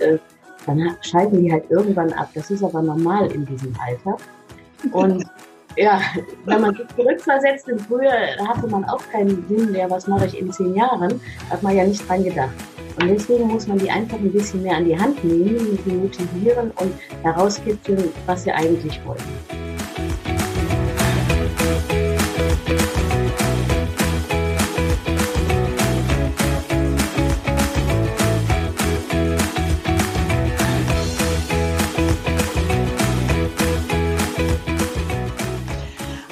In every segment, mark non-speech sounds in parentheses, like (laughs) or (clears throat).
Äh, dann schalten die halt irgendwann ab. Das ist aber normal in diesem Alter. Und (laughs) ja, wenn man sich zurückversetzt in früher, hatte man auch keinen Sinn mehr, was mache ich in zehn Jahren, hat man ja nicht dran gedacht. Und deswegen muss man die einfach ein bisschen mehr an die Hand nehmen, sie motivieren und herauskitzeln, was sie eigentlich wollen.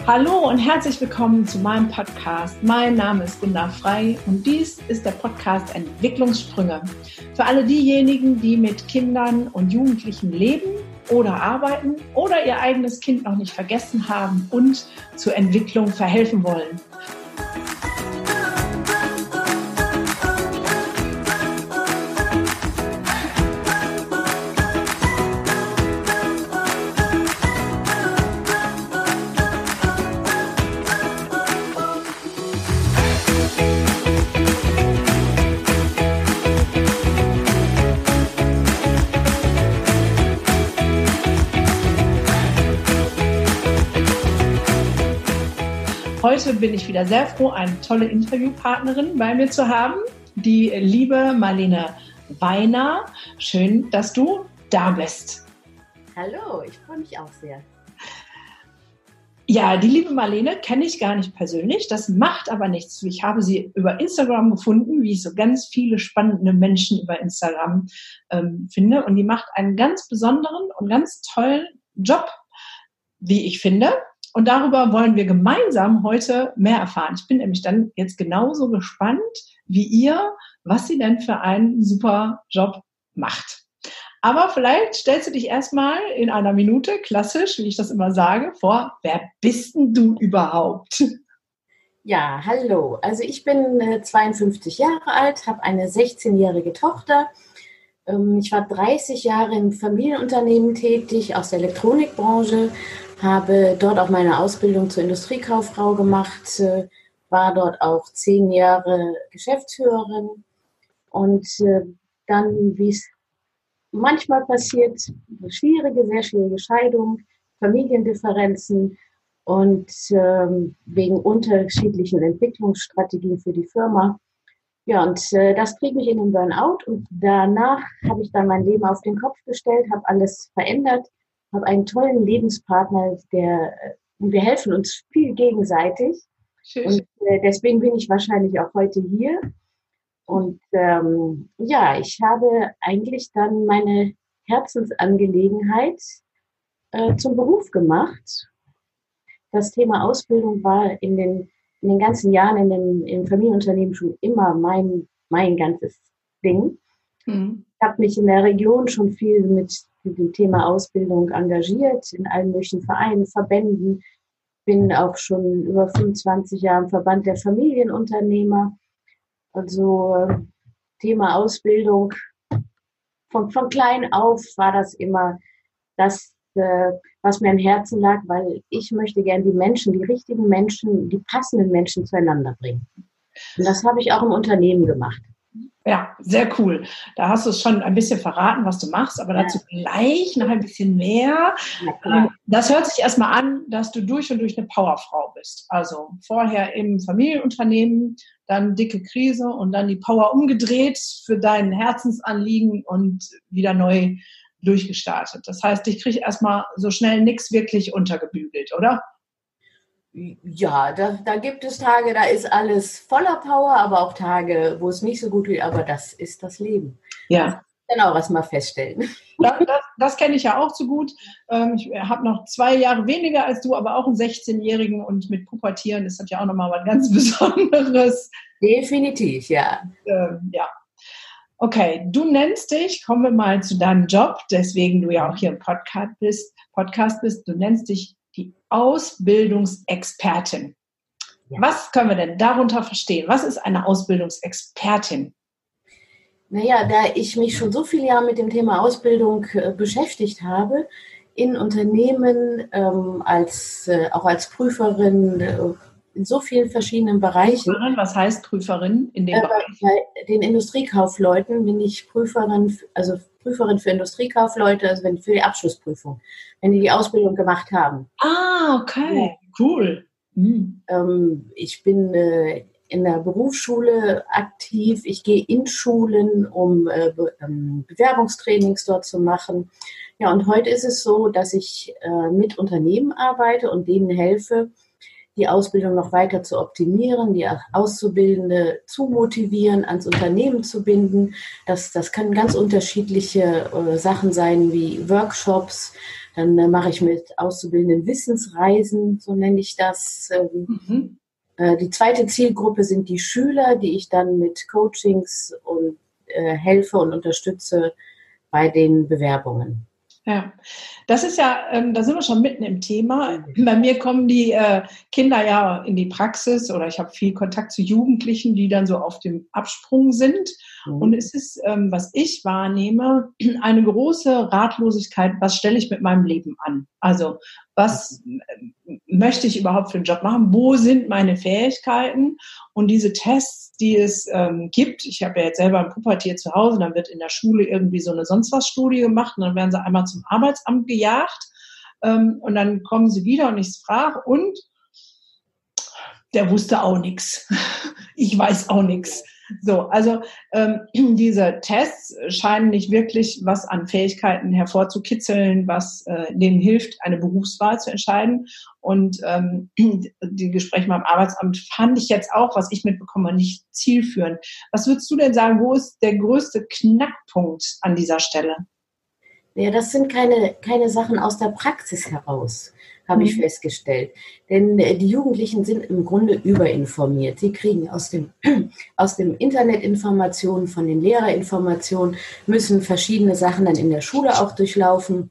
Hallo und herzlich willkommen zu meinem Podcast. Mein Name ist Gunda Frei und dies ist der Podcast Entwicklungssprünge. Für alle diejenigen, die mit Kindern und Jugendlichen leben oder arbeiten oder ihr eigenes Kind noch nicht vergessen haben und zur Entwicklung verhelfen wollen. Heute bin ich wieder sehr froh, eine tolle Interviewpartnerin bei mir zu haben, die liebe Marlene Weiner. Schön, dass du da bist. Hallo, ich freue mich auch sehr. Ja, die liebe Marlene kenne ich gar nicht persönlich. Das macht aber nichts. Ich habe sie über Instagram gefunden, wie ich so ganz viele spannende Menschen über Instagram ähm, finde. Und die macht einen ganz besonderen und ganz tollen Job, wie ich finde. Und darüber wollen wir gemeinsam heute mehr erfahren. Ich bin nämlich dann jetzt genauso gespannt wie ihr, was sie denn für einen super Job macht. Aber vielleicht stellst du dich erstmal in einer Minute, klassisch, wie ich das immer sage, vor, wer bist denn du überhaupt? Ja, hallo. Also ich bin 52 äh, Jahre alt, habe eine 16-jährige Tochter. Ähm, ich war 30 Jahre im Familienunternehmen tätig aus der Elektronikbranche, habe dort auch meine Ausbildung zur Industriekauffrau gemacht, äh, war dort auch zehn Jahre Geschäftsführerin und äh, dann, wie es manchmal passiert, schwierige, sehr schwierige Scheidung, Familiendifferenzen und ähm, wegen unterschiedlichen Entwicklungsstrategien für die Firma. Ja, und äh, das trieb mich in den Burnout und danach habe ich dann mein Leben auf den Kopf gestellt, habe alles verändert, habe einen tollen Lebenspartner, der und wir helfen uns viel gegenseitig. Schön. Und äh, deswegen bin ich wahrscheinlich auch heute hier. Und ähm, ja, ich habe eigentlich dann meine Herzensangelegenheit äh, zum Beruf gemacht. Das Thema Ausbildung war in den, in den ganzen Jahren in den im Familienunternehmen schon immer mein, mein ganzes Ding. Mhm. Ich habe mich in der Region schon viel mit dem Thema Ausbildung engagiert, in allen möglichen Vereinen, Verbänden. Bin auch schon über 25 Jahre im Verband der Familienunternehmer. Also Thema Ausbildung. Von, von klein auf war das immer das, äh, was mir am Herzen lag, weil ich möchte gern die Menschen, die richtigen Menschen, die passenden Menschen zueinander bringen. Und das habe ich auch im Unternehmen gemacht. Ja, sehr cool. Da hast du es schon ein bisschen verraten, was du machst, aber dazu gleich noch ein bisschen mehr. Ähm, das hört sich erstmal an, dass du durch und durch eine Powerfrau bist. Also vorher im Familienunternehmen, dann dicke Krise und dann die Power umgedreht für dein Herzensanliegen und wieder neu durchgestartet. Das heißt, ich kriege erstmal so schnell nichts wirklich untergebügelt, oder? Ja, da, da gibt es Tage, da ist alles voller Power, aber auch Tage, wo es nicht so gut geht, aber das ist das Leben. Ja. Genau, was mal feststellen. (laughs) Das, das, das kenne ich ja auch zu gut. Ähm, ich habe noch zwei Jahre weniger als du, aber auch einen 16-Jährigen und mit Pubertieren ist das ja auch nochmal was ganz (laughs) Besonderes. Definitiv, ja. Ähm, ja. Okay, du nennst dich, kommen wir mal zu deinem Job, deswegen du ja auch hier im Podcast bist, Podcast bist, du nennst dich die Ausbildungsexpertin. Ja. Was können wir denn darunter verstehen? Was ist eine Ausbildungsexpertin? Naja, da ich mich schon so viele Jahre mit dem Thema Ausbildung äh, beschäftigt habe, in Unternehmen, ähm, als, äh, auch als Prüferin, äh, in so vielen verschiedenen Bereichen. Prüferin, was heißt Prüferin in dem äh, Bereich? Bei den Industriekaufleuten bin ich Prüferin, also Prüferin für Industriekaufleute, also wenn, für die Abschlussprüfung, wenn die die Ausbildung gemacht haben. Ah, okay, cool. Hm. Ähm, ich bin äh, in der Berufsschule aktiv. Ich gehe in Schulen, um äh, Be ähm, Bewerbungstrainings dort zu machen. Ja, und heute ist es so, dass ich äh, mit Unternehmen arbeite und denen helfe, die Ausbildung noch weiter zu optimieren, die Auszubildende zu motivieren, ans Unternehmen zu binden. Das, das können ganz unterschiedliche äh, Sachen sein, wie Workshops. Dann äh, mache ich mit Auszubildenden Wissensreisen, so nenne ich das. Ähm, mhm. äh, die zweite Zielgruppe sind die Schüler, die ich dann mit Coachings und äh, helfe und unterstütze bei den Bewerbungen. Ja, das ist ja, ähm, da sind wir schon mitten im Thema. Bei mir kommen die äh, Kinder ja in die Praxis oder ich habe viel Kontakt zu Jugendlichen, die dann so auf dem Absprung sind. Mhm. Und es ist, ähm, was ich wahrnehme, (clears throat) eine große Ratlosigkeit, was stelle ich mit meinem Leben an? Also was äh, möchte ich überhaupt für einen Job machen? Wo sind meine Fähigkeiten? Und diese Tests, die es ähm, gibt, ich habe ja jetzt selber ein Pubertier zu Hause, dann wird in der Schule irgendwie so eine sonst was Studie gemacht und dann werden sie einmal zum Arbeitsamt gejagt ähm, und dann kommen sie wieder und ich frage und der wusste auch nichts. (laughs) Ich weiß auch nichts. So, also ähm, (clears throat) diese Tests scheinen nicht wirklich was an Fähigkeiten hervorzukitzeln, was äh, denen hilft, eine Berufswahl zu entscheiden. Und ähm, (clears throat) die Gespräche beim Arbeitsamt fand ich jetzt auch, was ich mitbekomme, nicht zielführend. Was würdest du denn sagen, wo ist der größte Knackpunkt an dieser Stelle? Ja, das sind keine, keine Sachen aus der Praxis heraus habe ich mhm. festgestellt. Denn äh, die Jugendlichen sind im Grunde überinformiert. Sie kriegen aus dem, (clears throat) aus dem Internet Informationen, von den Lehrerinformationen, müssen verschiedene Sachen dann in der Schule auch durchlaufen.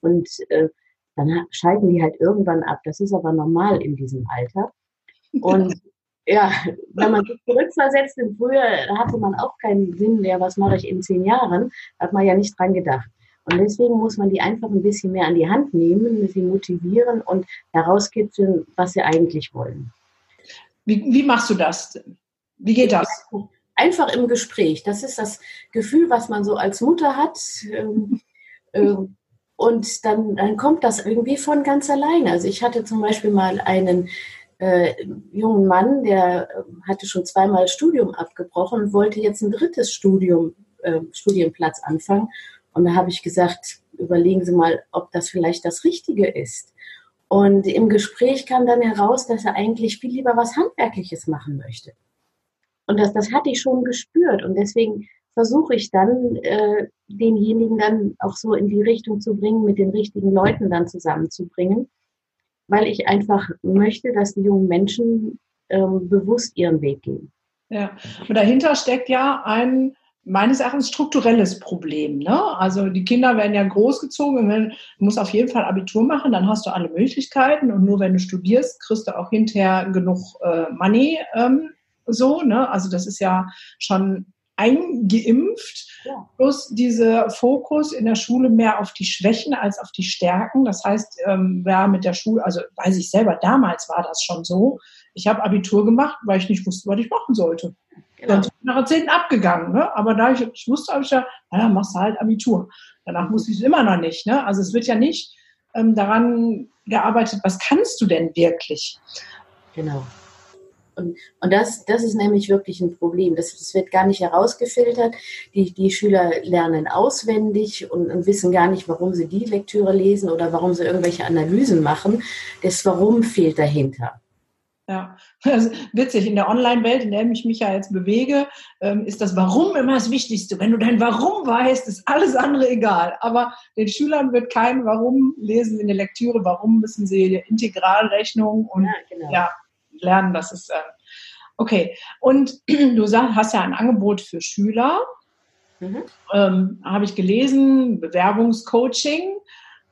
Und äh, dann schalten die halt irgendwann ab. Das ist aber normal in diesem Alter. Und (laughs) ja, wenn man sich zurückversetzt in früher, hatte man auch keinen Sinn, ja, was mache ich in zehn Jahren, hat man ja nicht dran gedacht. Und deswegen muss man die einfach ein bisschen mehr an die Hand nehmen, sie motivieren und herauskitzeln, was sie eigentlich wollen. Wie, wie machst du das? Wie geht das? Einfach im Gespräch. Das ist das Gefühl, was man so als Mutter hat. Ähm, (laughs) äh, und dann, dann kommt das irgendwie von ganz alleine. Also ich hatte zum Beispiel mal einen äh, jungen Mann, der äh, hatte schon zweimal Studium abgebrochen und wollte jetzt ein drittes Studium, äh, Studienplatz anfangen. Und da habe ich gesagt, überlegen Sie mal, ob das vielleicht das Richtige ist. Und im Gespräch kam dann heraus, dass er eigentlich viel lieber was Handwerkliches machen möchte. Und das, das hatte ich schon gespürt. Und deswegen versuche ich dann, äh, denjenigen dann auch so in die Richtung zu bringen, mit den richtigen Leuten dann zusammenzubringen, weil ich einfach möchte, dass die jungen Menschen ähm, bewusst ihren Weg gehen. Ja, und dahinter steckt ja ein meines Erachtens strukturelles Problem. Ne? Also die Kinder werden ja großgezogen. Wenn, du musst auf jeden Fall Abitur machen, dann hast du alle Möglichkeiten. Und nur wenn du studierst, kriegst du auch hinterher genug äh, Money. Ähm, so, ne? Also das ist ja schon eingeimpft. Ja. Plus dieser Fokus in der Schule mehr auf die Schwächen als auf die Stärken. Das heißt, ähm, wer mit der Schule, also weiß ich selber, damals war das schon so. Ich habe Abitur gemacht, weil ich nicht wusste, was ich machen sollte. Genau. Dann nach 10. abgegangen. Ne? Aber da ich, ich wusste, habe ich ja, naja, machst du halt Abitur. Danach musste ich es immer noch nicht. Ne? Also es wird ja nicht ähm, daran gearbeitet, was kannst du denn wirklich? Genau. Und, und das, das ist nämlich wirklich ein Problem. Das, das wird gar nicht herausgefiltert. Die, die Schüler lernen auswendig und, und wissen gar nicht, warum sie die Lektüre lesen oder warum sie irgendwelche Analysen machen. Das Warum fehlt dahinter. Ja, (laughs) das ist witzig. In der Online-Welt, in der ich mich ja jetzt bewege, ähm, ist das Warum immer das Wichtigste. Wenn du dein Warum weißt, ist alles andere egal. Aber den Schülern wird kein Warum lesen in der Lektüre. Warum müssen sie Integralrechnung und ja, genau. ja lernen? Das ist äh, okay. Und (clears throat) du hast ja ein Angebot für Schüler. Mhm. Ähm, Habe ich gelesen, Bewerbungscoaching.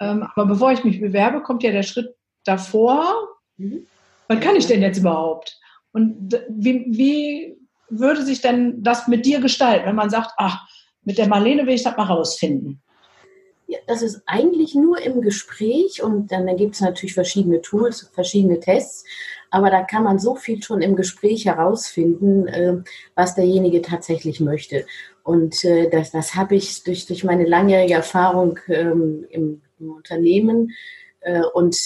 Ähm, aber bevor ich mich bewerbe, kommt ja der Schritt davor. Mhm was kann ich denn jetzt überhaupt? Und wie, wie würde sich denn das mit dir gestalten, wenn man sagt, ach, mit der Marlene will ich das mal rausfinden? Ja, das ist eigentlich nur im Gespräch und dann, dann gibt es natürlich verschiedene Tools, verschiedene Tests. aber da kann man so viel schon im Gespräch herausfinden, äh, was derjenige tatsächlich möchte. Und äh, das, das habe ich durch, durch meine langjährige Erfahrung ähm, im, im, Unternehmen äh, und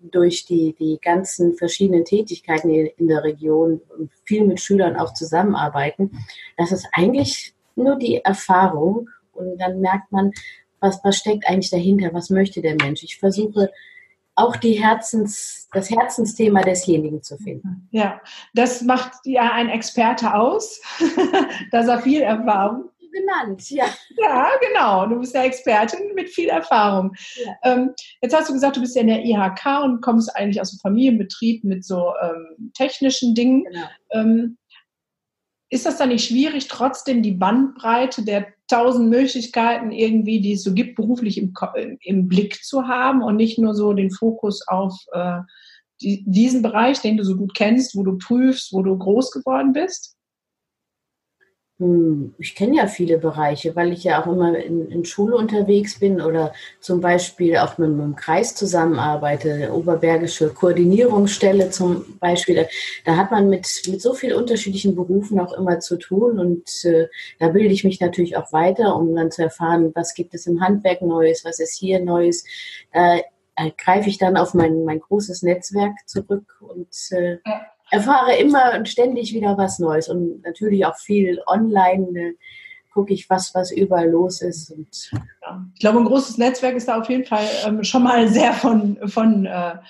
durch die, die ganzen verschiedenen Tätigkeiten in der Region viel mit Schülern auch zusammenarbeiten, das ist eigentlich nur die Erfahrung. Und dann merkt man, was, was steckt eigentlich dahinter, was möchte der Mensch. Ich versuche auch die Herzens, das Herzensthema desjenigen zu finden. Ja, das macht ja ein Experte aus, (laughs) dass er viel Erfahrung genannt, ja. Ja, genau. Du bist ja Expertin mit viel Erfahrung. Ja. Ähm, jetzt hast du gesagt, du bist ja in der IHK und kommst eigentlich aus dem Familienbetrieb mit so ähm, technischen Dingen. Genau. Ähm, ist das dann nicht schwierig, trotzdem die Bandbreite der tausend Möglichkeiten irgendwie, die es so gibt, beruflich im, im Blick zu haben und nicht nur so den Fokus auf äh, die, diesen Bereich, den du so gut kennst, wo du prüfst, wo du groß geworden bist? Hm, ich kenne ja viele Bereiche, weil ich ja auch immer in, in Schule unterwegs bin oder zum Beispiel auch mit, mit dem Kreis zusammenarbeite, Oberbergische Koordinierungsstelle zum Beispiel. Da, hat man mit, mit so vielen unterschiedlichen Berufen auch immer zu tun und äh, da bilde ich mich natürlich auch weiter, um dann zu erfahren, was gibt es im Handwerk Neues, was ist hier Neues. Äh, greife ich dann auf mein, mein großes Netzwerk zurück und äh, erfahre immer und ständig wieder was Neues und natürlich auch viel online. Äh, gucke ich, was, was überall los ist. Und ja. Ich glaube, ein großes Netzwerk ist da auf jeden Fall ähm, schon mal sehr von, von äh, ja.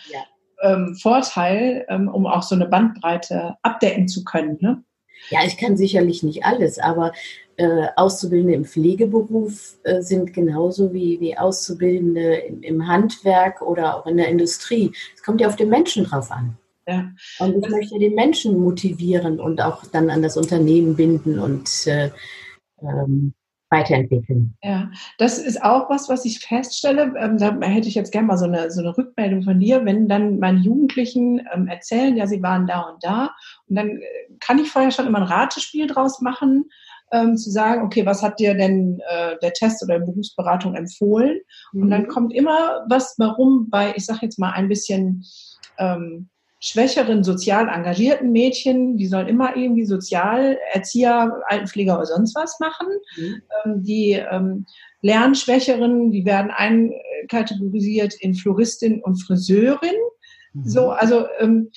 ähm, Vorteil, ähm, um auch so eine Bandbreite abdecken zu können. Ne? Ja, ich kann sicherlich nicht alles, aber äh, Auszubildende im Pflegeberuf äh, sind genauso wie, wie Auszubildende im, im Handwerk oder auch in der Industrie. Es kommt ja auf den Menschen drauf an. Ja. Und ich möchte den Menschen motivieren und auch dann an das Unternehmen binden und äh, ähm, weiterentwickeln. Ja, das ist auch was, was ich feststelle. Ähm, da hätte ich jetzt gerne mal so eine, so eine Rückmeldung von dir, wenn dann meine Jugendlichen ähm, erzählen, ja, sie waren da und da. Und dann äh, kann ich vorher schon immer ein Ratespiel draus machen, ähm, zu sagen, okay, was hat dir denn äh, der Test oder die Berufsberatung empfohlen? Mhm. Und dann mhm. kommt immer was, warum bei, ich sage jetzt mal, ein bisschen ähm, schwächeren, sozial engagierten Mädchen, die sollen immer irgendwie Sozialerzieher, Altenpfleger oder sonst was machen. Mhm. Ähm, die ähm, Lernschwächeren, die werden einkategorisiert in Floristin und Friseurin. Mhm. So, also ähm,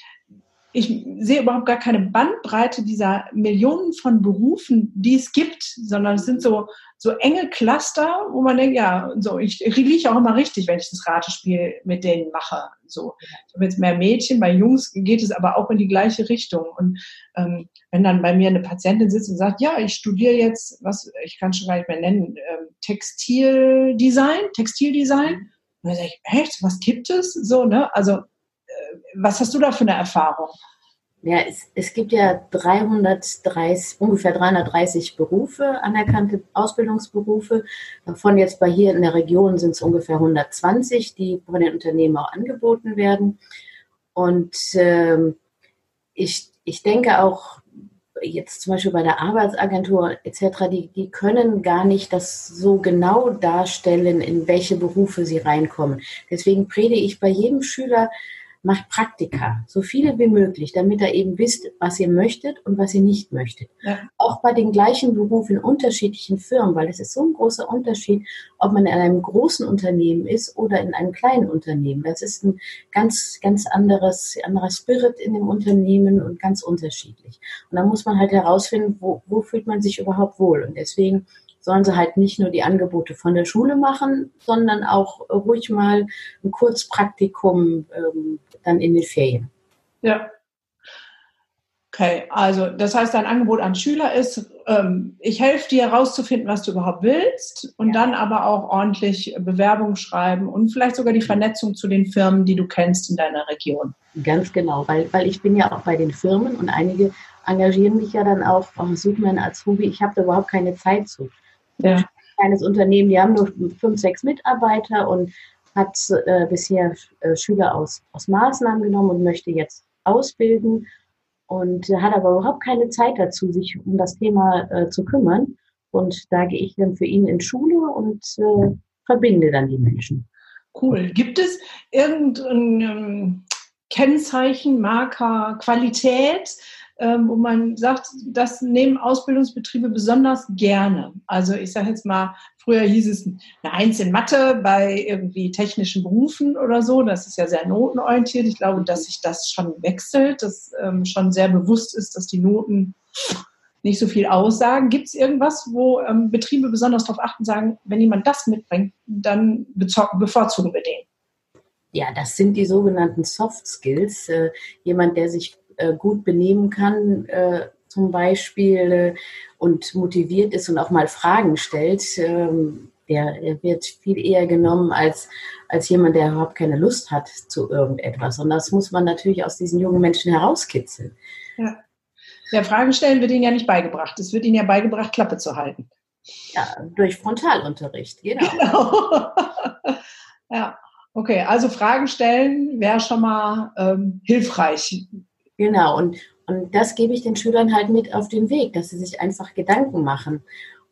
ich sehe überhaupt gar keine Bandbreite dieser Millionen von Berufen, die es gibt, sondern es sind so, so enge Cluster, wo man denkt, ja, so, ich, ich liege auch immer richtig, wenn ich das Ratespiel mit denen mache. So, ich habe jetzt mehr Mädchen, bei Jungs geht es aber auch in die gleiche Richtung. Und ähm, wenn dann bei mir eine Patientin sitzt und sagt, ja, ich studiere jetzt, was, ich kann schon gar nicht mehr nennen, ähm, Textildesign, Textildesign, und dann sage ich, echt, was gibt es? So, ne? Also was hast du da für eine Erfahrung? Ja, es, es gibt ja 330, ungefähr 330 Berufe, anerkannte Ausbildungsberufe. Davon jetzt bei hier in der Region sind es ungefähr 120, die von den Unternehmen auch angeboten werden. Und ähm, ich, ich denke auch, jetzt zum Beispiel bei der Arbeitsagentur etc., die, die können gar nicht das so genau darstellen, in welche Berufe sie reinkommen. Deswegen predige ich bei jedem Schüler, macht Praktika, so viele wie möglich, damit ihr eben wisst, was ihr möchtet und was ihr nicht möchtet. Ja. Auch bei den gleichen Berufen in unterschiedlichen Firmen, weil es ist so ein großer Unterschied, ob man in einem großen Unternehmen ist oder in einem kleinen Unternehmen. Das ist ein ganz, ganz anderes, anderer Spirit in dem Unternehmen und ganz unterschiedlich. Und da muss man halt herausfinden, wo, wo fühlt man sich überhaupt wohl. Und deswegen sollen sie halt nicht nur die Angebote von der Schule machen, sondern auch ruhig mal ein Kurzpraktikum ähm, dann in den Ferien. Ja. Okay, also das heißt, dein Angebot an Schüler ist, ähm, ich helfe dir herauszufinden, was du überhaupt willst und ja. dann aber auch ordentlich Bewerbung schreiben und vielleicht sogar die Vernetzung zu den Firmen, die du kennst in deiner Region. Ganz genau, weil, weil ich bin ja auch bei den Firmen und einige engagieren mich ja dann auch, oh, such mir einen Azubi, ich habe da überhaupt keine Zeit zu. Ja. Ein kleines Unternehmen, die haben nur fünf, sechs Mitarbeiter und hat äh, bisher äh, Schüler aus, aus Maßnahmen genommen und möchte jetzt ausbilden und hat aber überhaupt keine Zeit dazu, sich um das Thema äh, zu kümmern. Und da gehe ich dann für ihn in Schule und äh, verbinde dann die Menschen. Cool. Gibt es irgendein ähm, Kennzeichen, Marker, Qualität, ähm, wo man sagt, das nehmen Ausbildungsbetriebe besonders gerne. Also ich sage jetzt mal, früher hieß es eine Eins in Mathe bei irgendwie technischen Berufen oder so. Das ist ja sehr notenorientiert. Ich glaube, dass sich das schon wechselt, dass ähm, schon sehr bewusst ist, dass die Noten nicht so viel aussagen. Gibt es irgendwas, wo ähm, Betriebe besonders darauf achten, sagen, wenn jemand das mitbringt, dann bevorzugen wir den? Ja, das sind die sogenannten Soft Skills. Äh, jemand, der sich äh, gut benehmen kann, äh, zum Beispiel, äh, und motiviert ist und auch mal Fragen stellt, ähm, der, der, wird viel eher genommen als, als jemand, der überhaupt keine Lust hat zu irgendetwas. Und das muss man natürlich aus diesen jungen Menschen herauskitzeln. Ja. Ja, Fragen stellen wird ihnen ja nicht beigebracht. Es wird ihnen ja beigebracht, Klappe zu halten. Ja, durch Frontalunterricht, genau. (laughs) genau. ja, okay. Also Fragen stellen wäre schon mal ähm, hilfreich. Genau, und, und das gebe ich den Schülern halt mit auf den Weg, dass sie sich einfach Gedanken machen.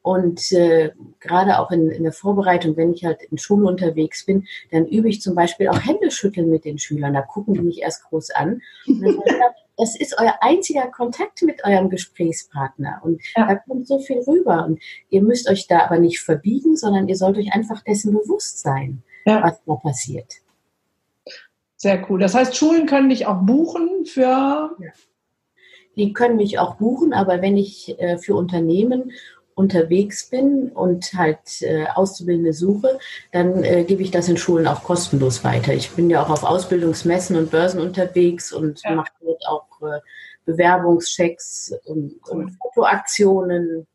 Und äh, gerade auch in, in, der Vorbereitung, wenn ich halt in Schule unterwegs bin, dann übe ich zum Beispiel auch Händeschütteln mit den Schülern. Da gucken die mich erst groß an. (laughs) das ist euer einziger Kontakt mit eurem Gesprächspartner. Und ja. da kommt so viel rüber. Und ihr müsst euch da aber nicht verbiegen, sondern ihr sollt euch einfach dessen bewusst sein, ja. was da passiert. Sehr cool. Das heißt, Schulen können dich auch buchen für. Ja. Die können mich auch buchen, aber wenn ich äh, für Unternehmen unterwegs bin und halt äh, Auszubildende suche, dann äh, gebe ich das in Schulen auch kostenlos weiter. Ich bin ja auch auf Ausbildungsmessen und Börsen unterwegs und ja. mache dort auch äh, Bewerbungschecks und, cool. und, Fotoaktionen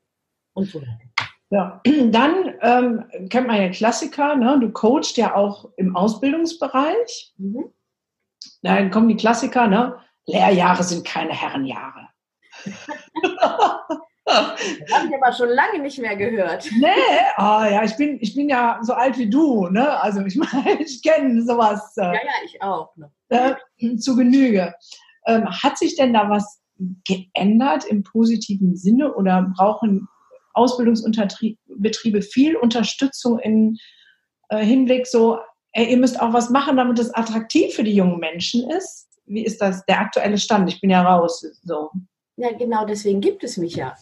und so weiter. Ja, (clears throat) dann ähm, kennt man ja Klassiker, ne? du coachst ja auch im Ausbildungsbereich. Mhm. Dann kommen die Klassiker, ne? Lehrjahre sind keine Herrenjahre. Das habe ich aber schon lange nicht mehr gehört. (laughs) Nee, oh, ja, ich bin, ich bin ja so alt wie du, ne? Also ich (laughs) meine, ich kenne sowas. Äh, ja, ja, ich auch. Ne? Äh, zu Genüge. Ähm, hat sich denn da was geändert im positiven Sinne oder brauchen Ausbildungsbetriebe viel Unterstützung im äh, Hinblick so, ey, ihr müsst auch was machen, damit es attraktiv für die jungen Menschen ist? Wie ist das der aktuelle Stand? Ich bin ja raus. So. Ja, genau deswegen gibt es mich ja.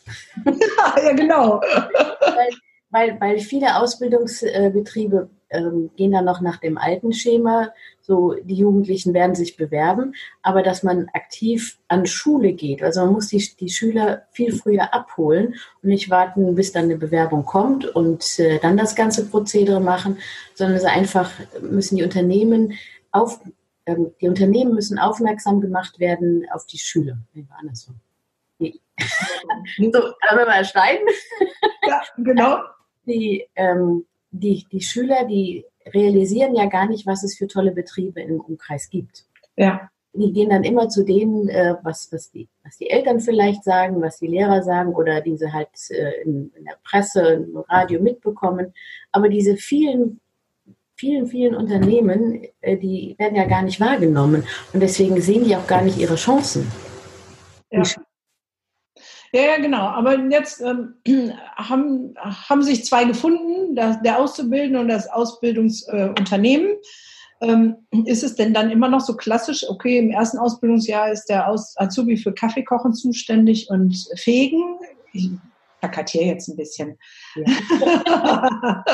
(laughs) ja, genau. (laughs) weil, weil, weil viele Ausbildungsbetriebe ähm, gehen dann noch nach dem alten Schema, so die Jugendlichen werden sich bewerben, aber dass man aktiv an Schule geht. Also man muss die, die Schüler viel früher abholen und nicht warten, bis dann eine Bewerbung kommt und äh, dann das ganze Prozedere machen, sondern es einfach müssen die Unternehmen auf, ähm, die Unternehmen müssen aufmerksam gemacht werden auf die Schüler. Nee, war andersrum. so, können wir (laughs) mal schneiden? Ja, genau. Die, ähm, die, die Schüler, die realisieren ja gar nicht, was es für tolle Betriebe im Umkreis gibt. Ja. Die gehen dann immer zu denen, äh, was, was, die, was die Eltern vielleicht sagen, was die Lehrer sagen oder diese halt äh, in, in der Presse, im Radio mitbekommen. Aber diese vielen vielen, vielen Unternehmen, äh, die werden ja gar nicht wahrgenommen. Und deswegen sehen die auch gar nicht ihre Chancen. Ja. Ja, ja, genau. Aber jetzt ähm, (clears throat) haben, haben sich zwei gefunden, das, der Auszubildende und das Ausbildungsunternehmen. Äh, ähm, ist es denn dann immer noch so klassisch, okay, im ersten Ausbildungsjahr ist der Aus Azubi für Kaffeekochen zuständig und Fegen? Ich plakatiere jetzt ein bisschen. Ja.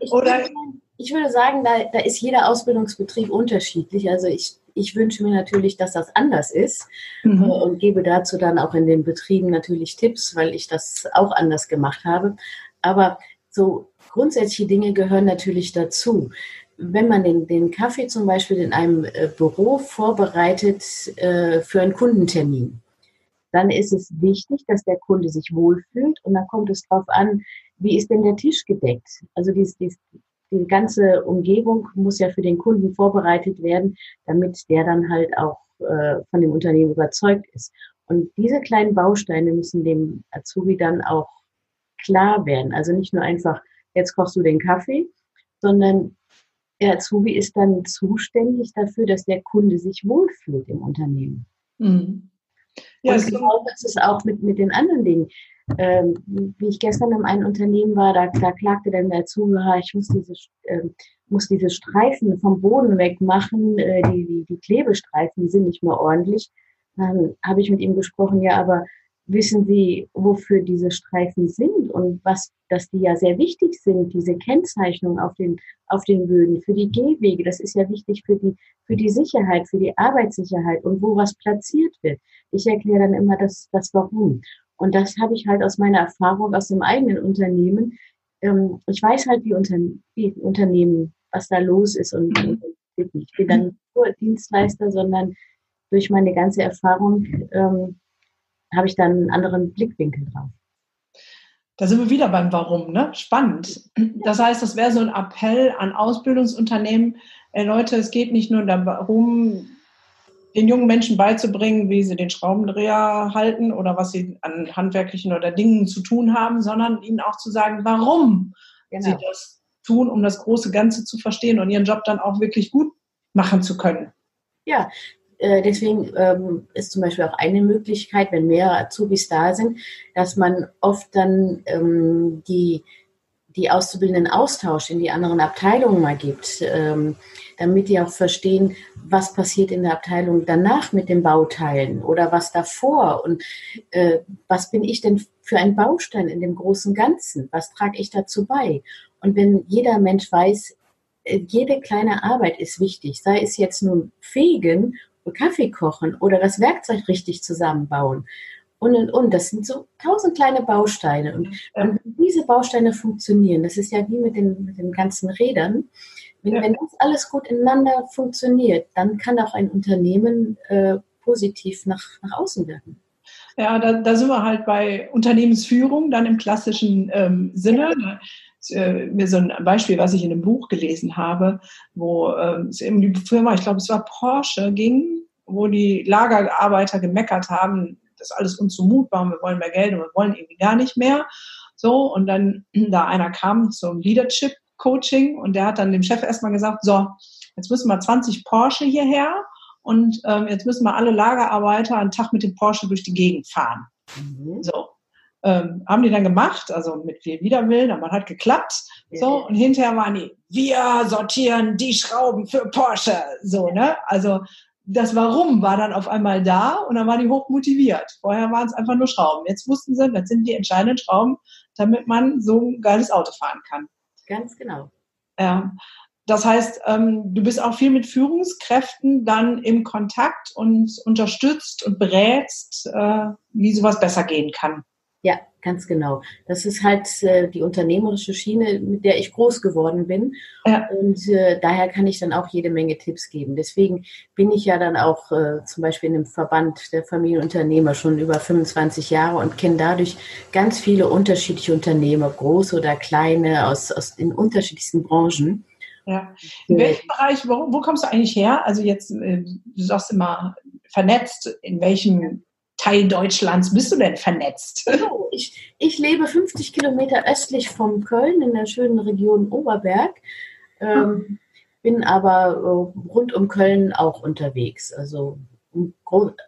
(laughs) Oder ich würde sagen, da, da ist jeder Ausbildungsbetrieb unterschiedlich. Also ich, ich wünsche mir natürlich, dass das anders ist mhm. Äh, und gebe dazu dann auch in den Betrieben natürlich Tipps, weil ich das auch anders gemacht habe. Aber so grundsätzliche Dinge gehören natürlich dazu. Wenn man den, den Kaffee zum Beispiel in einem äh, Büro vorbereitet äh, für einen Kundentermin, dann ist es wichtig, dass der Kunde sich wohlfühlt und dann kommt es darauf an, wie ist denn der Tisch gedeckt? Also dies, dies, die ganze Umgebung muss ja für den Kunden vorbereitet werden, damit der dann halt auch äh, von dem Unternehmen überzeugt ist. Und diese kleinen Bausteine müssen dem Azubi dann auch klar werden. Also nicht nur einfach, jetzt kochst du den Kaffee, sondern der Azubi ist dann zuständig dafür, dass der Kunde sich wohlfühlt im Unternehmen. Mhm. Ja, und genau das ist auch mit, mit den anderen Dingen ähm, wie ich gestern in einem Unternehmen war, da, da klagte dann der Zuhörer, ich muss diese ähm, muss diese Streifen vom Boden wegmachen, äh, die, die, die Klebestreifen, die sind nicht mehr ordentlich. Dann habe ich mit ihm gesprochen, ja, aber wissen Sie, wofür diese Streifen sind und was, dass die ja sehr wichtig sind, diese Kennzeichnung auf den, auf den Böden, für die Gehwege. Das ist ja wichtig für die, für die Sicherheit, für die Arbeitssicherheit und wo was platziert wird. Ich erkläre dann immer das, das Warum. Und das habe ich halt aus meiner Erfahrung aus dem eigenen Unternehmen. Ähm, ich weiß halt, wie, Unter wie Unternehmen, was da los ist und, ich bin dann nur Dienstleister, sondern durch meine ganze Erfahrung ähm, habe ich dann einen anderen Blickwinkel drauf. Da sind wir wieder beim Warum, ne? Spannend. Das heißt, das wäre so ein Appell an Ausbildungsunternehmen. Ey Leute, es geht nicht nur darum, den jungen Menschen beizubringen, wie sie den Schraubendreher halten oder was sie an handwerklichen oder Dingen zu tun haben, sondern ihnen auch zu sagen, warum genau. sie das tun, um das große Ganze zu verstehen und ihren Job dann auch wirklich gut machen zu können. Ja, äh, deswegen ähm, ist zum Beispiel auch eine Möglichkeit, wenn mehrere Azubis da sind, dass man oft dann ähm, die, die Auszubildenden austauscht, in die anderen Abteilungen mal gibt, ähm, damit die auch verstehen, was passiert in der Abteilung danach mit den Bauteilen oder was davor und äh, was bin ich denn für ein Baustein in dem großen Ganzen, was trage ich dazu bei. Und wenn jeder Mensch weiß, äh, jede kleine Arbeit ist wichtig, sei es jetzt nun Fegen Kaffee kochen oder das Werkzeug richtig zusammenbauen und und und. Das sind so tausend kleine Bausteine. Und, ja. und wenn diese Bausteine funktionieren, das ist ja wie mit den, mit den ganzen Rädern, wenn, ja. wenn das alles gut ineinander funktioniert, dann kann auch ein Unternehmen äh, positiv nach, nach außen wirken. Ja, da, da sind wir halt bei Unternehmensführung, dann im klassischen ähm, Sinne. Äh, mir so ein Beispiel, was ich in einem Buch gelesen habe, wo äh, es eben die Firma, ich glaube, es war Porsche, ging, wo die Lagerarbeiter gemeckert haben, das ist alles unzumutbar und wir wollen mehr Geld und wir wollen irgendwie gar nicht mehr. So, und dann (clears throat) da einer kam zum Leadership Coaching und der hat dann dem Chef erstmal gesagt, so, jetzt müssen wir 20 Porsche hierher und ähm, jetzt müssen wir alle Lagerarbeiter einen Tag mit dem Porsche durch die Gegend fahren. Mhm. So. Ähm, haben die dann gemacht, also mit viel Widerwillen, aber hat geklappt. So, und hinterher waren die, wir sortieren die Schrauben für Porsche. So, ne? Also das Warum war dann auf einmal da und dann waren die hoch motiviert. Vorher waren es einfach nur Schrauben. Jetzt wussten sie, das sind die entscheidenden Schrauben, damit man so ein geiles Auto fahren kann. Ganz genau. Ja. Das heißt, ähm, du bist auch viel mit Führungskräften dann im Kontakt und unterstützt und berätst, äh, wie sowas besser gehen kann. Ja, ganz genau. Das ist halt äh, die unternehmerische Schiene, mit der ich groß geworden bin. Ja. Und äh, daher kann ich dann auch jede Menge Tipps geben. Deswegen bin ich ja dann auch äh, zum Beispiel in einem Verband der Familienunternehmer schon über 25 Jahre und kenne dadurch ganz viele unterschiedliche Unternehmer, große oder kleine, aus, aus den unterschiedlichsten Branchen. Ja. In welchem Bereich, wo, wo kommst du eigentlich her? Also jetzt, äh, du sagst immer vernetzt, in welchem Teil Deutschlands bist du denn vernetzt? ich, ich lebe 50 Kilometer östlich von Köln in der schönen Region Oberberg, ähm, hm. bin aber äh, rund um Köln auch unterwegs. Also um,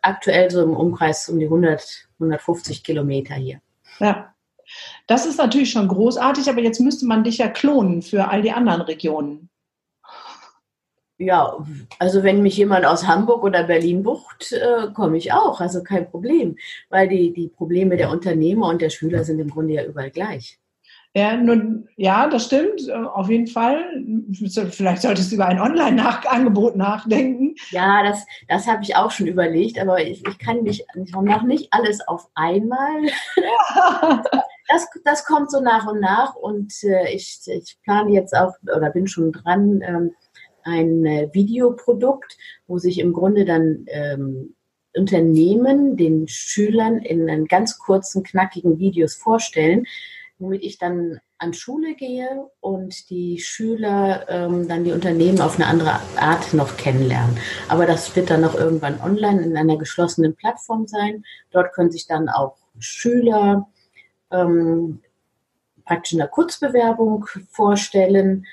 aktuell so im Umkreis um die 100, 150 Kilometer hier. Ja. Das ist natürlich schon großartig, aber jetzt müsste man dich ja klonen für all die anderen Regionen. Ja, also wenn mich jemand aus Hamburg oder Berlin bucht, äh, komme ich auch. Also kein Problem, weil die, die Probleme der Unternehmer und der Schüler sind im Grunde ja überall gleich. Ja, nun, ja, das stimmt, äh, auf jeden Fall. Vielleicht solltest du über ein Online-Angebot nachdenken. Ja, das, das habe ich auch schon überlegt, aber ich, ich kann nicht, ich mache nicht alles auf einmal. Ja. (laughs) Das, das kommt so nach und nach und äh, ich, ich plane jetzt auch oder bin schon dran, ähm, ein äh, Videoprodukt, wo sich im Grunde dann ähm, Unternehmen den Schülern in ganz kurzen, knackigen Videos vorstellen, womit ich dann an Schule gehe und die Schüler ähm, dann die Unternehmen auf eine andere Art noch kennenlernen. Aber das wird dann noch irgendwann online in einer geschlossenen Plattform sein. Dort können sich dann auch Schüler ähm, praktisch in der Kurzbewerbung vorstellen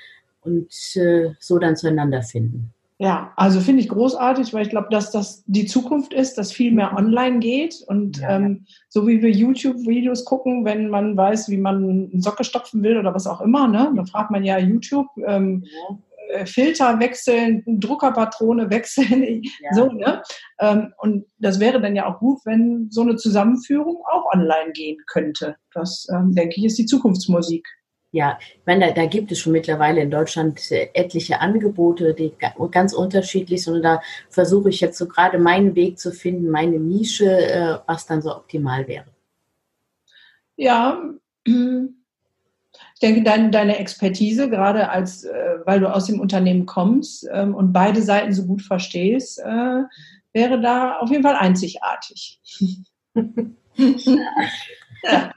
und äh, so dann zueinander finden. Ja, also finde ich großartig, weil ich glaube, dass das die Zukunft ist, dass viel mehr online geht. Und ja. ähm, so wie wir YouTube-Videos gucken, wenn man weiß, wie man eine Socke stopfen will oder was auch immer, ne? dann fragt man ja YouTube, ähm, ja. äh, Filter wechseln, Druckerpatrone wechseln, (laughs) ja. so, ne? Ähm, und das wäre dann ja auch gut, wenn so eine Zusammenführung auch online gehen könnte. Das, ähm, denke ich, ist die Zukunftsmusik. Ja, ich meine, da, da, gibt es schon mittlerweile in Deutschland äh, etliche Angebote, die ganz unterschiedlich sind. Und da versuche ich jetzt so gerade meinen Weg zu finden, meine Nische, äh, was dann so optimal wäre. Ja, ich denke, dein, deine Expertise, gerade als, äh, weil du aus dem Unternehmen kommst ähm, und beide Seiten so gut verstehst, äh, wäre da auf jeden Fall einzigartig. (laughs) (laughs) ja.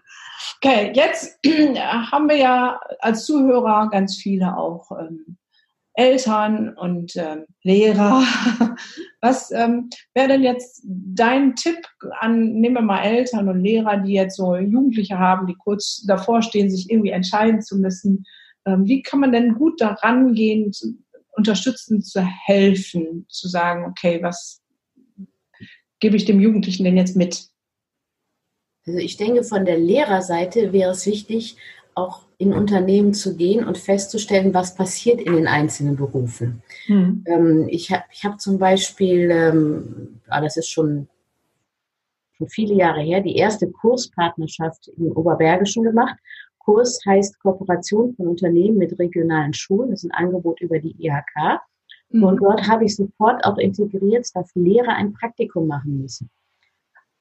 Okay, jetzt (clears throat) haben wir ja als Zuhörer ganz viele auch ähm, Eltern und ähm, Lehrer. (laughs) Was ähm, wäre denn jetzt dein Tipp an, nehmen wir mal Eltern und Lehrer, die jetzt so Jugendliche haben, die kurz davor stehen, sich irgendwie entscheiden zu müssen? Ähm, wie kann man denn gut daran gehen, unterstützend zu helfen, zu sagen, okay, was gebe ich dem Jugendlichen denn jetzt mit? Also ich denke, von der Lehrerseite wäre es wichtig, auch in Unternehmen zu gehen und festzustellen, was passiert in den einzelnen Berufen. Mhm. Ähm, ich habe ich hab zum Beispiel, ähm, ah, das ist schon, schon viele Jahre her, die erste Kurspartnerschaft im Oberbergischen gemacht. Kurs heißt Kooperation von Unternehmen mit regionalen Schulen. Das ist ein Angebot über die IHK. Mhm. Und dort habe ich sofort auch integriert, dass Lehrer ein Praktikum machen müssen.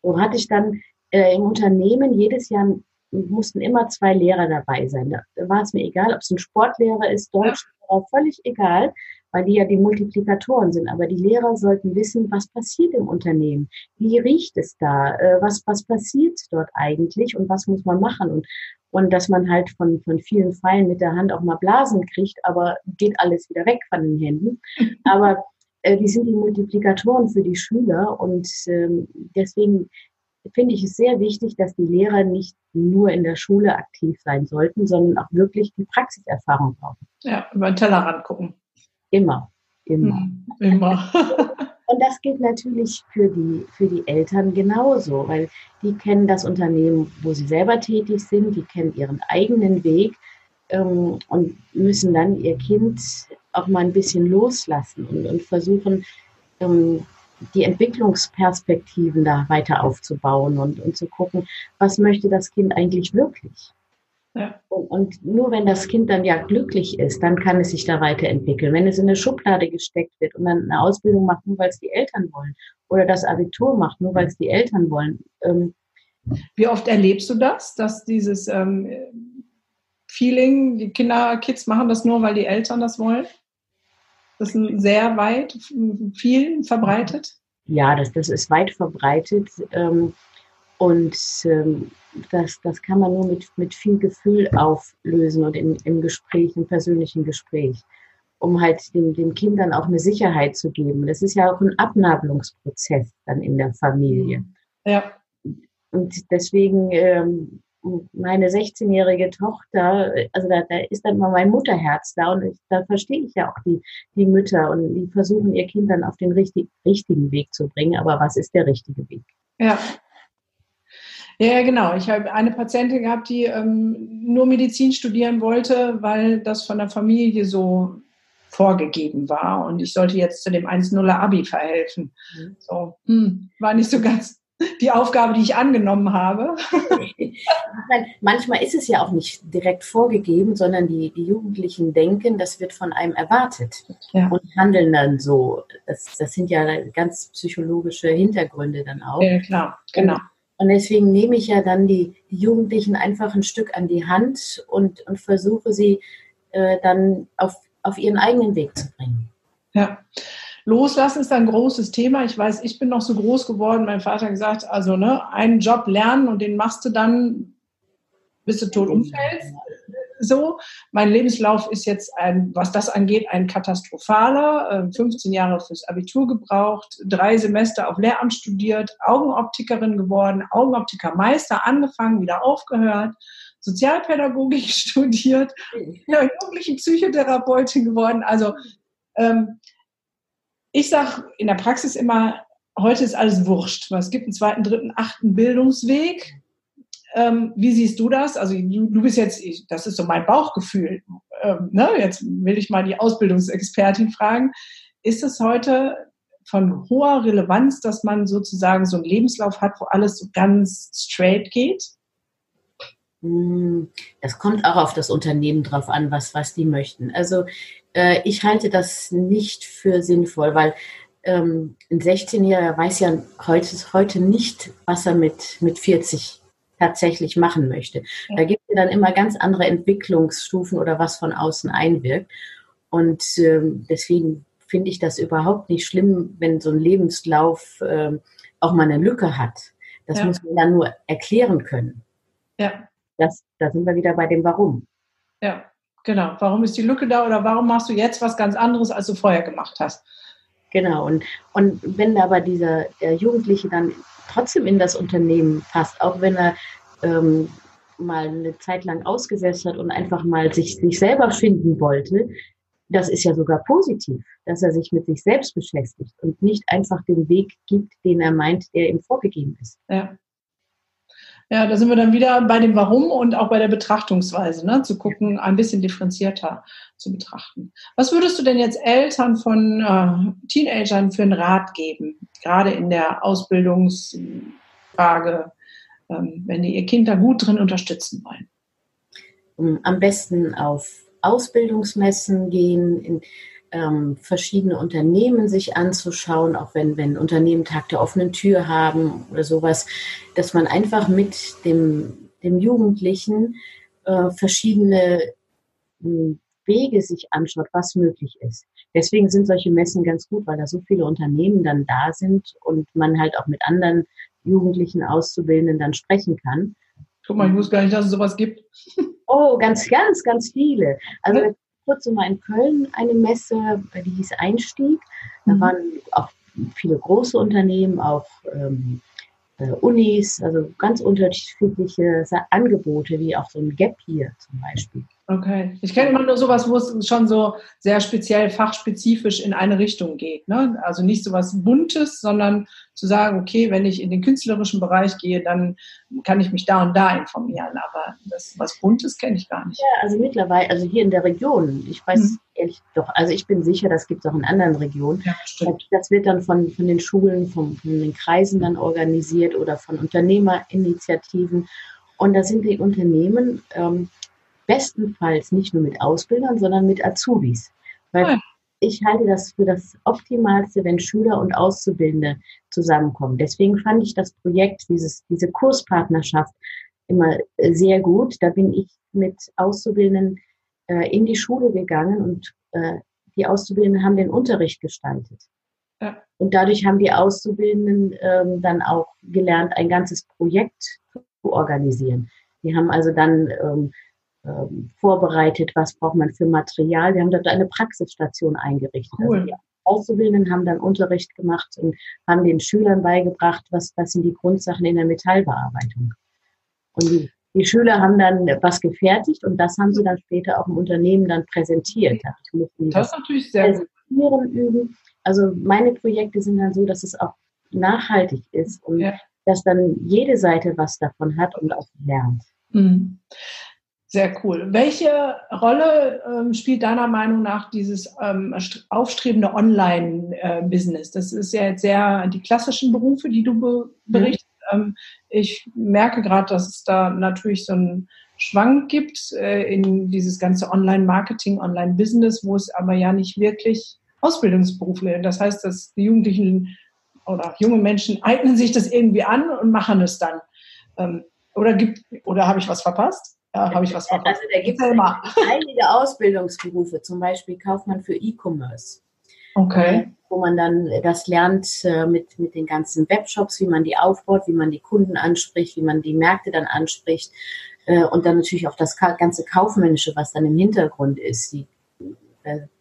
So hatte ich dann äh, im Unternehmen jedes Jahr mussten immer zwei Lehrer dabei sein. Da war es mir egal, ob es ein Sportlehrer ist, Deutschlehrer, völlig egal, weil die ja die Multiplikatoren sind. Aber die Lehrer sollten wissen, was passiert im Unternehmen, wie riecht es da, äh, was, was passiert dort eigentlich und was muss man machen. Und, und dass man halt von, von vielen Pfeilen mit der Hand auch mal Blasen kriegt, aber geht alles wieder weg von den Händen. Aber äh, die sind die Multiplikatoren für die Schüler und ähm, deswegen finde ich es sehr wichtig, dass die Lehrer nicht nur in der Schule aktiv sein sollten, sondern auch wirklich die Praxiserfahrung brauchen. Ja, über den Tellerrand gucken. Immer, immer. Hm, immer. (laughs) Und das gilt natürlich für die, für die Eltern genauso, weil die kennen das Unternehmen, wo sie selber tätig sind, die kennen ihren eigenen Weg ähm, und müssen dann ihr Kind auch mal ein bisschen loslassen und, und versuchen, ähm, die Entwicklungsperspektiven da weiter aufzubauen und, und zu gucken, was möchte das Kind eigentlich wirklich. Ja. Und, und, nur wenn das Kind dann ja glücklich ist, dann kann es sich da weiterentwickeln. Wenn es in eine Schublade gesteckt wird und dann eine Ausbildung macht, nur weil es die Eltern wollen, oder das Abitur macht, nur weil es die Eltern wollen. Ähm, Wie oft erlebst du das, dass dieses ähm, Feeling, die Kinder, Kids machen das nur, weil die Eltern das wollen? Das ist sehr weit, viel verbreitet? Ja, das, das ist weit verbreitet. Ähm, und ähm, das, das kann man nur mit, mit viel Gefühl auflösen und in, im Gespräch, im persönlichen Gespräch, um halt den, den Kindern auch eine Sicherheit zu geben. Das ist ja auch ein Abnabelungsprozess dann in der Familie. Ja. Und deswegen ähm, meine 16-jährige Tochter, also da, da, ist dann mal mein Mutterherz da und ich, da verstehe ich ja auch die, die Mütter und die versuchen ihr Kind dann auf den richtig, richtigen Weg zu bringen. Aber was ist der richtige Weg? Ja. Ja, genau. Ich habe eine Patientin gehabt, die ähm, nur Medizin studieren wollte, weil das von der Familie so vorgegeben war und ich sollte jetzt zu dem 1-0er Abi verhelfen. Mhm. So, hm, war nicht so ganz die Aufgabe, die ich angenommen habe. Manchmal ist es ja auch nicht direkt vorgegeben, sondern die, die Jugendlichen denken, das wird von einem erwartet ja. und handeln dann so. Das, das sind ja ganz psychologische Hintergründe dann auch. Ja, klar, genau. Und, deswegen nehme ich ja dann die, die, Jugendlichen einfach ein Stück an die Hand und, und versuche sie äh, dann auf, auf ihren eigenen Weg zu bringen. Ja. Loslassen ist ein großes Thema. Ich weiß, ich bin noch so groß geworden. Mein Vater hat gesagt, also ne, einen Job lernen und den machst du dann, bis du tot umfällst. So, mein Lebenslauf ist jetzt ein, was das angeht, ein katastrophaler. 15 äh, Jahre fürs Abitur gebraucht, drei Semester auf Lehramt studiert, Augenoptikerin geworden, Augenoptikermeister angefangen, wieder aufgehört. Sozialpädagogik (laughs) studiert, jugendliche Psychotherapeutin geworden. Also ähm, ich sage in der Praxis immer, heute ist alles wurscht. Es gibt einen zweiten, dritten, achten Bildungsweg. Ähm, wie siehst du das? Also du, du bist jetzt, das ist so mein Bauchgefühl. äh, ne, jetzt will ich mal die Ausbildungsexpertin fragen, ist es heute von hoher Relevanz, dass man sozusagen so einen Lebenslauf hat, wo alles so ganz straight geht? Hm, das kommt auch auf das Unternehmen drauf an, was, was die möchten. Also äh, ich halte das nicht für sinnvoll, weil ähm, ein 16-Jähriger weiß ja heute, heute nicht, was er mit, mit 40 tatsächlich machen möchte. Da gibt es dann immer ganz andere Entwicklungsstufen oder was von außen einwirkt. Und ähm, deswegen finde ich das überhaupt nicht schlimm, wenn so ein Lebenslauf ähm, auch mal eine Lücke hat. Das ja. muss man dann nur erklären können. Ja. Das, da sind wir wieder bei dem Warum. Ja, genau. Warum ist die Lücke da oder warum machst du jetzt was ganz anderes, als du vorher gemacht hast? Genau. Und, und wenn aber dieser Jugendliche dann trotzdem in das Unternehmen passt, auch wenn er ähm, mal eine Zeit lang ausgesetzt hat und einfach mal sich, sich selber finden wollte, das ist ja sogar positiv, dass er sich mit sich selbst beschäftigt und nicht einfach den Weg gibt, den er meint, der ihm vorgegeben ist. Ja. Ja, da sind wir dann wieder bei dem Warum und auch bei der Betrachtungsweise, ne? zu gucken, ein bisschen differenzierter zu betrachten. Was würdest du denn jetzt Eltern von äh, Teenagern für einen Rat geben, gerade in der Ausbildungsfrage, ähm, wenn die ihr Kind da gut drin unterstützen wollen? Am besten auf Ausbildungsmessen gehen, in ähm, verschiedene Unternehmen sich anzuschauen, auch wenn, wenn Unternehmen Tag der offenen Tür haben oder sowas, dass man einfach mit dem, dem Jugendlichen äh, verschiedene äh, Wege sich anschaut, was möglich ist. Deswegen sind solche Messen ganz gut, weil da so viele Unternehmen dann da sind und man halt auch mit anderen Jugendlichen Auszubildenden dann sprechen kann. Guck mal, ich wusste gar nicht, dass es sowas gibt. Oh, ganz, ganz, ganz viele. Also kurzem mal in Köln eine Messe, die hieß Einstieg. Da mhm. waren auch viele große Unternehmen, auch ähm, äh, Unis, also ganz unterschiedliche Angebote, wie auch so ein Gap hier zum Beispiel. Okay. Ich kenne immer nur sowas, wo es schon so sehr speziell, fachspezifisch in eine Richtung geht. Ne? Also nicht sowas Buntes, sondern zu sagen, okay, wenn ich in den künstlerischen Bereich gehe, dann kann ich mich da und da informieren. Aber das was Buntes kenne ich gar nicht. Ja, also mittlerweile, also hier in der Region, ich weiß mhm. ehrlich doch, also ich bin sicher, das gibt es auch in anderen Regionen. Ja, stimmt. Das wird dann von, von den Schulen, von, von den Kreisen dann organisiert oder von Unternehmerinitiativen. Und da sind die Unternehmen, ähm, bestenfalls nicht nur mit Ausbildern, sondern mit Azubis. Weil ja. ich halte das für das Optimalste, wenn Schüler und Auszubildende zusammenkommen. Deswegen fand ich das Projekt, dieses, diese Kurspartnerschaft immer äh, sehr gut. Da bin ich mit Auszubildenden äh, in die Schule gegangen und äh, die Auszubildenden haben den Unterricht gestaltet. Ja. Und dadurch haben die Auszubildenden ähm, dann auch gelernt, ein ganzes Projekt zu organisieren. Die haben also dann ähm, ähm, vorbereitet, was braucht man für Material. Wir haben dort eine Praxisstation eingerichtet. Also cool. Also die Auszubildenden haben dann Unterricht gemacht und haben den Schülern beigebracht, was, was sind die Grundsachen in der Metallbearbeitung. Und die, die Schüler haben dann was gefertigt und das haben sie dann später auch im Unternehmen dann präsentiert. Das ist natürlich sehr gut. Üben. Also meine Projekte sind dann so, dass es auch nachhaltig ist und ja. dass dann jede Seite was davon hat und auch lernt. Mhm. Sehr cool. Welche Rolle ähm, spielt deiner Meinung nach dieses ähm, aufstrebende Online-Business? das ist ja jetzt sehr die klassischen Berufe, die du be mhm. berichtest. Mhm. ich merke gerade, dass es da natürlich so einen Schwank gibt äh, in dieses ganze Online-Marketing, Online-Business, wo es aber ja nicht wirklich Ausbildungsberufe sind. Das heißt, dass die Jugendlichen oder junge Menschen eignen sich das irgendwie an und machen es dann. Ähm, oder gibt, oder habe ich was verpasst? Ja, habe ich was verpasst. Also da gibt es einige Ausbildungsberufe, zum Beispiel Kaufmann für E-Commerce. Okay. Äh, wo man dann das lernt äh, mit, mit den ganzen Webshops, wie man die aufbaut, wie man die Kunden anspricht, wie man die Märkte dann anspricht äh, und dann natürlich auch das ganze Kaufmännische, was dann im Hintergrund ist. Die,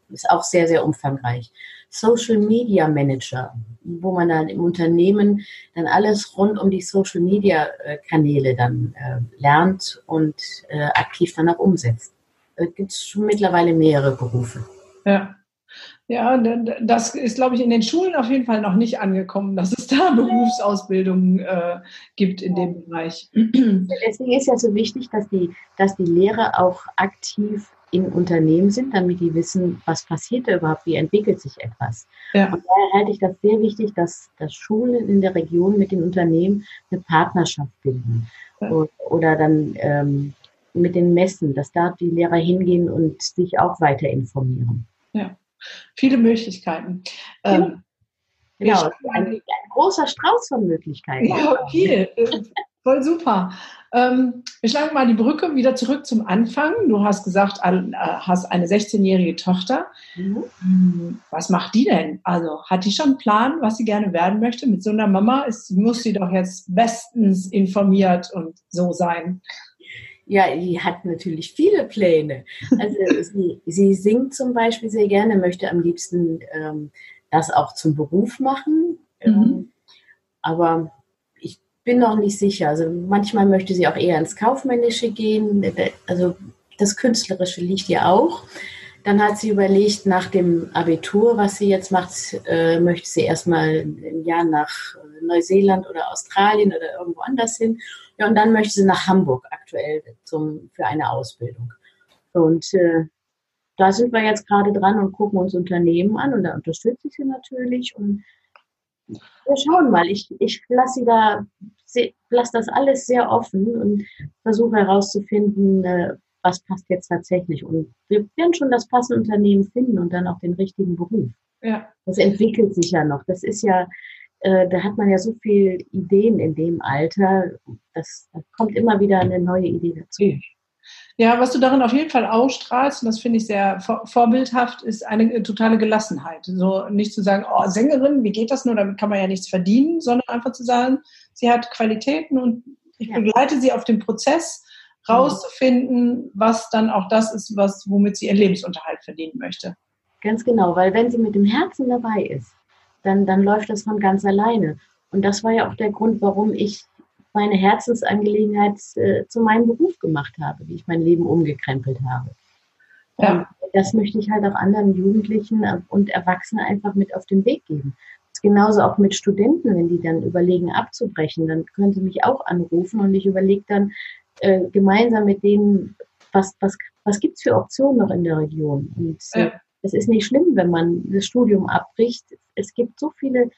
ist auch sehr, sehr umfangreich. Social Media Manager, wo man dann im Unternehmen dann alles rund um die Social Media äh, Kanäle dann äh, lernt und äh, aktiv dann auch umsetzt. Da gibt es schon mittlerweile mehrere Berufe. Ja. Ja, das ist, glaube ich, in den Schulen auf jeden Fall noch nicht angekommen, dass es da (laughs) Berufsausbildung äh, gibt in dem Bereich. Deswegen ist ja so wichtig, dass die, dass die Lehrer auch aktiv in Unternehmen sind, damit die wissen, was passiert da überhaupt, wie entwickelt sich etwas. Ja. Und daher halte ich das sehr wichtig, dass, dass Schulen in der Region mit den Unternehmen eine Partnerschaft bilden. Ja. Oder, oder, dann ähm, mit den Messen, dass da die Lehrer hingehen und sich auch weiter informieren. Ja, viele Möglichkeiten. Ähm, genau, ein, ein, großer Strauß von Möglichkeiten. Ja, viel. (laughs) Voll super. Ähm, wir schlagen mal die Brücke wieder zurück zum Anfang. Du hast gesagt, äh, hast eine 16-jährige Tochter. Mhm. Hm, was macht die denn? Also hat die schon einen Plan, was sie gerne werden möchte? Mit so einer Mama ist, muss sie doch jetzt bestens informiert und so sein. Ja, die hat natürlich viele Pläne. Also (laughs) sie, sie singt zum Beispiel sehr gerne, möchte am liebsten ähm, das auch zum Beruf machen. Mhm. Ähm, aber bin noch nicht sicher. Also manchmal möchte sie auch eher ins Kaufmännische gehen. Also das Künstlerische liegt ihr auch. Dann hat sie überlegt, nach dem Abitur, was sie jetzt macht, äh, möchte sie erstmal ein Jahr nach Neuseeland oder Australien oder irgendwo anders hin. Ja, und dann möchte sie nach Hamburg aktuell zum, für eine Ausbildung. Und äh, da sind wir jetzt gerade dran und gucken uns Unternehmen an und da unterstütze ich sie natürlich. Und wir schauen mal. Ich, ich lasse sie da lasse das alles sehr offen und versuche herauszufinden, äh, was passt jetzt tatsächlich. Und wir werden schon das passende Unternehmen finden und dann auch den richtigen Beruf. Ja. Das entwickelt sich ja noch. Das ist ja, äh, da hat man ja so viele Ideen in dem Alter. Das, da kommt immer wieder eine neue Idee dazu. Ja, was du darin auf jeden Fall ausstrahlst, und das finde ich sehr vor vorbildhaft, ist eine totale Gelassenheit. So nicht zu sagen, oh, Sängerin, wie geht das nur, damit kann man ja nichts verdienen, sondern einfach zu sagen, sie hat Qualitäten und ich ja. begleite sie auf dem Prozess, rauszufinden, was dann auch das ist, was, womit sie ihren Lebensunterhalt verdienen möchte. Ganz genau, weil wenn sie mit dem Herzen dabei ist, dann, dann läuft das von ganz alleine. Und das war ja auch der Grund, warum ich meine Herzensangelegenheit äh, zu meinem Beruf gemacht habe, wie ich mein Leben umgekrempelt habe. Ja. Das möchte ich halt auch anderen Jugendlichen und Erwachsenen einfach mit auf den Weg geben genauso auch mit Studenten, wenn die dann überlegen abzubrechen, dann können sie mich auch anrufen und ich überlege dann äh, gemeinsam mit denen, was, was, was gibt es für Optionen noch in der Region. Und äh, es ist nicht schlimm, wenn man das Studium abbricht. Es gibt so viele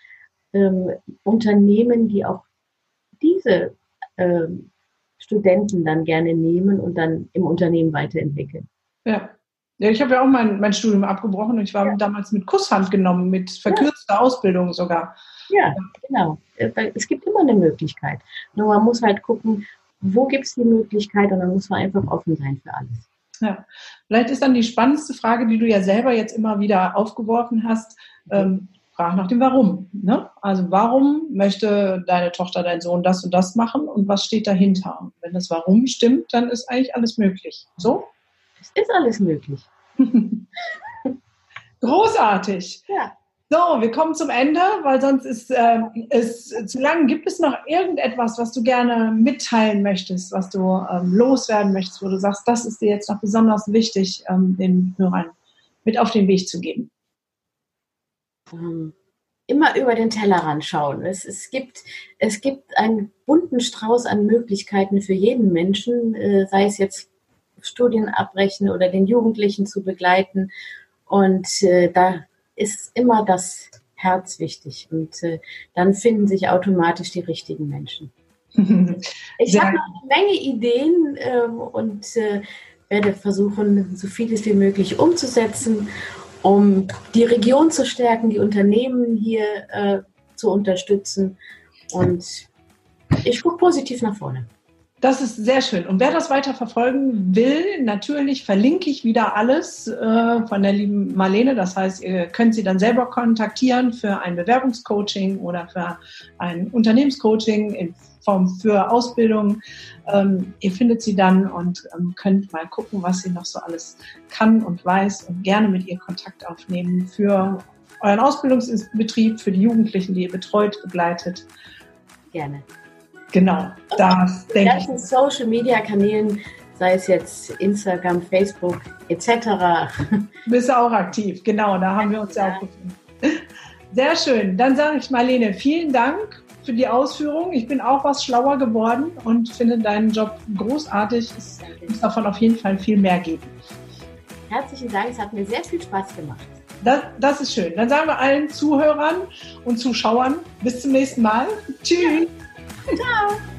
ähm, Unternehmen, die auch diese ähm, Studenten dann gerne nehmen und dann im Unternehmen weiterentwickeln. Ja. Ja, ich habe ja auch mein, mein Studium abgebrochen und ich war ja. damals mit Kusshand genommen, mit verkürzter ja. Ausbildung sogar. Ja, genau. Äh, es gibt immer eine Möglichkeit. Nur man muss halt gucken, wo gibt es die Möglichkeit und dann muss man einfach offen sein für alles. Ja, vielleicht ist dann die spannendste Frage, die du ja selber jetzt immer wieder aufgeworfen hast, ähm, frag nach dem Warum. Ne? Also warum möchte deine Tochter, dein Sohn das und das machen und was steht dahinter? Und wenn das Warum stimmt, dann ist eigentlich alles möglich. So? Es ist alles möglich. (laughs) Großartig. Ja. So, wir kommen zum Ende, weil sonst ist äh, es zu lang. Gibt es noch irgendetwas, was du gerne mitteilen möchtest, was du ähm, loswerden möchtest, wo du sagst, das ist dir jetzt noch besonders wichtig, ähm, den Hörern mit auf den Weg zu geben? Ähm, immer über den Tellerrand schauen. Es, es, gibt, es gibt einen bunten Strauß an Möglichkeiten für jeden Menschen, äh, sei es jetzt Studien abbrechen oder den Jugendlichen zu begleiten. Und äh, da ist immer das Herz wichtig. Und äh, dann finden sich automatisch die richtigen Menschen. (laughs) ich habe noch eine Menge Ideen äh, und äh, werde versuchen, so vieles wie möglich umzusetzen, um die Region zu stärken, die Unternehmen hier äh, zu unterstützen. Und ich gucke positiv nach vorne. Das ist sehr schön. Und wer das weiter verfolgen will, natürlich verlinke ich wieder alles äh, von der lieben Marlene. Das heißt, ihr könnt sie dann selber kontaktieren für ein Bewerbungscoaching oder für ein Unternehmenscoaching in Form für Ausbildung. Ähm, ihr findet sie dann und ähm, könnt mal gucken, was sie noch so alles kann und weiß und gerne mit ihr Kontakt aufnehmen für euren Ausbildungsbetrieb, für die Jugendlichen, die ihr betreut, begleitet. Gerne. Genau, das denke ich. ganzen Social Media Kanälen, sei es jetzt Instagram, Facebook etc. Du bist auch aktiv, genau, da haben wir uns ja, auch gefunden. Sehr schön. Dann sage ich Marlene, vielen Dank für die Ausführung. Ich bin auch was schlauer geworden und finde deinen Job großartig. Es muss davon auf jeden Fall viel mehr geben. Herzlichen Dank, es hat mir sehr viel Spaß gemacht. Das, das ist schön. Dann sagen wir allen Zuhörern und Zuschauern bis zum nächsten Mal. Tschüss. Ja. Ciao!